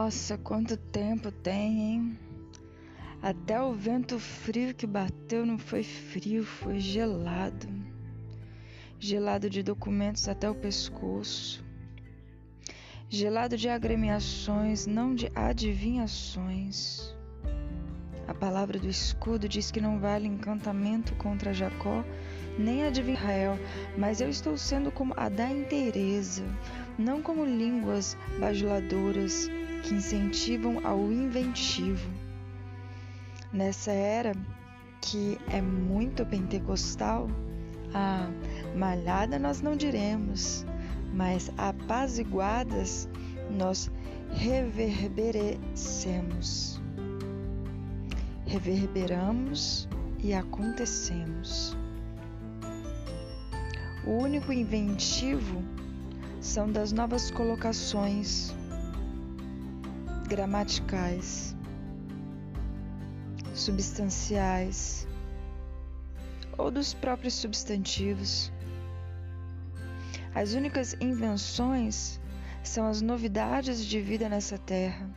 Nossa, quanto tempo tem, hein? Até o vento frio que bateu não foi frio, foi gelado. Gelado de documentos até o pescoço. Gelado de agremiações, não de adivinhações. A palavra do escudo diz que não vale encantamento contra Jacó, nem adivinha Israel, mas eu estou sendo como a da inteireza, não como línguas bajuladoras que incentivam ao inventivo. Nessa era que é muito pentecostal, a malhada nós não diremos, mas apaziguadas nós reverberecemos. Reverberamos e acontecemos. O único inventivo são das novas colocações gramaticais, substanciais ou dos próprios substantivos. As únicas invenções são as novidades de vida nessa terra,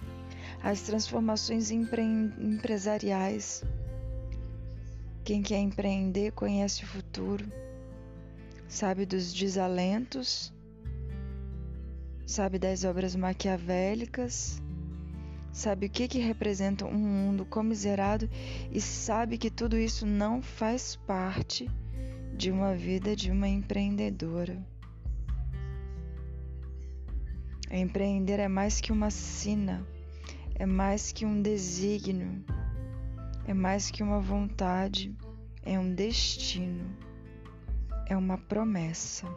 as transformações empre empresariais. Quem quer empreender conhece o futuro, sabe dos desalentos, sabe das obras maquiavélicas, sabe o que, que representa um mundo comiserado e sabe que tudo isso não faz parte de uma vida de uma empreendedora. Empreender é mais que uma sina, é mais que um desígnio, é mais que uma vontade, é um destino, é uma promessa.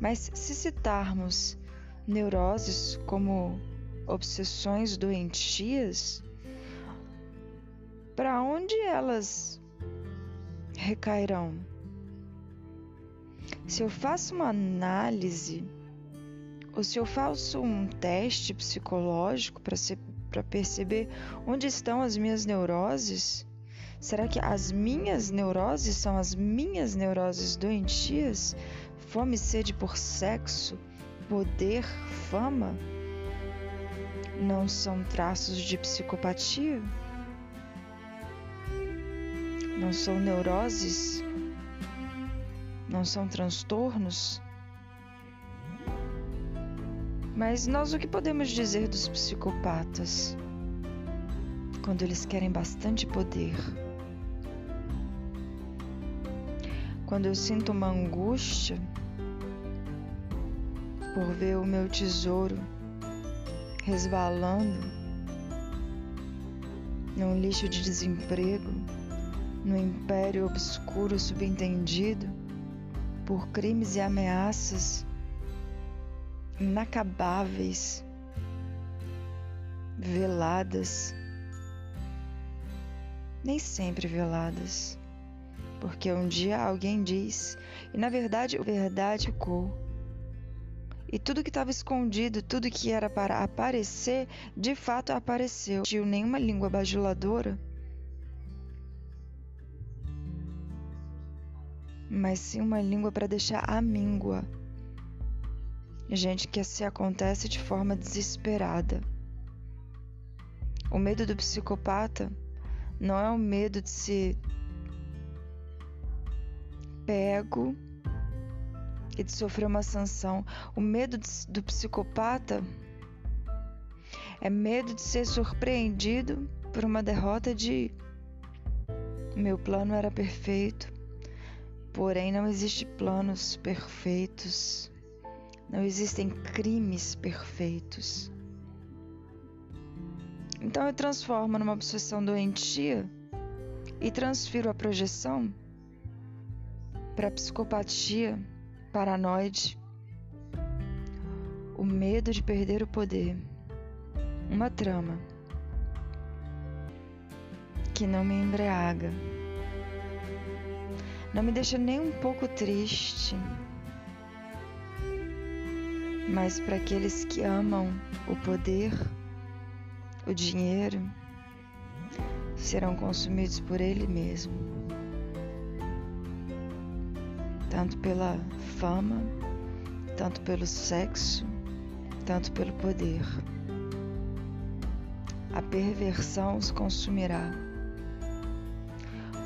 Mas se citarmos neuroses como obsessões doentias, para onde elas recairão? Se eu faço uma análise ou se eu faço um teste psicológico para perceber onde estão as minhas neuroses, será que as minhas neuroses são as minhas neuroses doentias? Fome sede por sexo, poder, fama? Não são traços de psicopatia? Não são neuroses? Não são transtornos? Mas nós o que podemos dizer dos psicopatas? Quando eles querem bastante poder. Quando eu sinto uma angústia por ver o meu tesouro resvalando num lixo de desemprego, no império obscuro subentendido por crimes e ameaças inacabáveis, veladas, nem sempre veladas, porque um dia alguém diz, e na verdade verdade ficou. E tudo que estava escondido, tudo que era para aparecer, de fato apareceu. Não tinha nenhuma língua bajuladora, mas sim uma língua para deixar a míngua gente que se acontece de forma desesperada. O medo do psicopata não é o medo de ser pego e de sofrer uma sanção. O medo do psicopata é medo de ser surpreendido por uma derrota de meu plano era perfeito, porém não existe planos perfeitos. Não existem crimes perfeitos. Então eu transformo numa obsessão doentia e transfiro a projeção para psicopatia paranoide, o medo de perder o poder, uma trama que não me embriaga, não me deixa nem um pouco triste mas para aqueles que amam o poder, o dinheiro, serão consumidos por ele mesmo. Tanto pela fama, tanto pelo sexo, tanto pelo poder. a perversão os consumirá.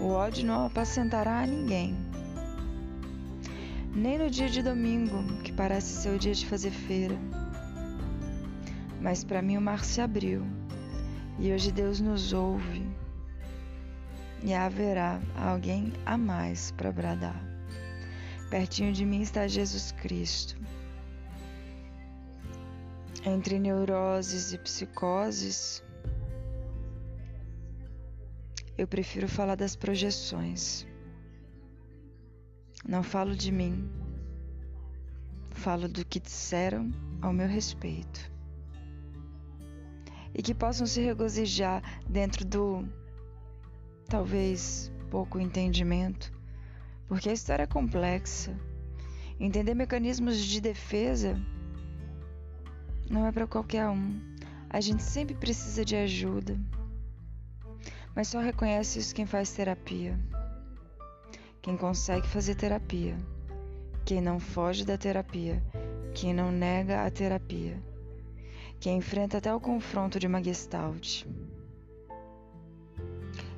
O ódio não apacentará a ninguém. Nem no dia de domingo, que parece ser o dia de fazer feira. Mas para mim o mar se abriu e hoje Deus nos ouve e haverá alguém a mais para bradar. Pertinho de mim está Jesus Cristo. Entre neuroses e psicoses, eu prefiro falar das projeções. Não falo de mim, falo do que disseram ao meu respeito. E que possam se regozijar dentro do talvez pouco entendimento, porque a história é complexa. Entender mecanismos de defesa não é para qualquer um. A gente sempre precisa de ajuda mas só reconhece isso quem faz terapia. Quem consegue fazer terapia. Quem não foge da terapia. Quem não nega a terapia. Quem enfrenta até o confronto de uma gestalt.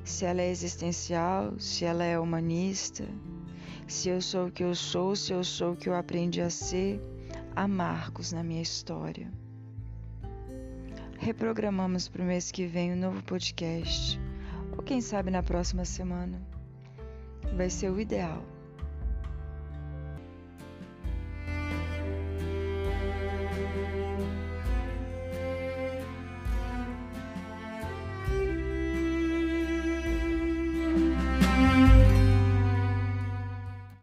Se ela é existencial, se ela é humanista, se eu sou o que eu sou, se eu sou o que eu aprendi a ser, há marcos na minha história. Reprogramamos para o mês que vem um novo podcast ou quem sabe na próxima semana. Vai ser o ideal.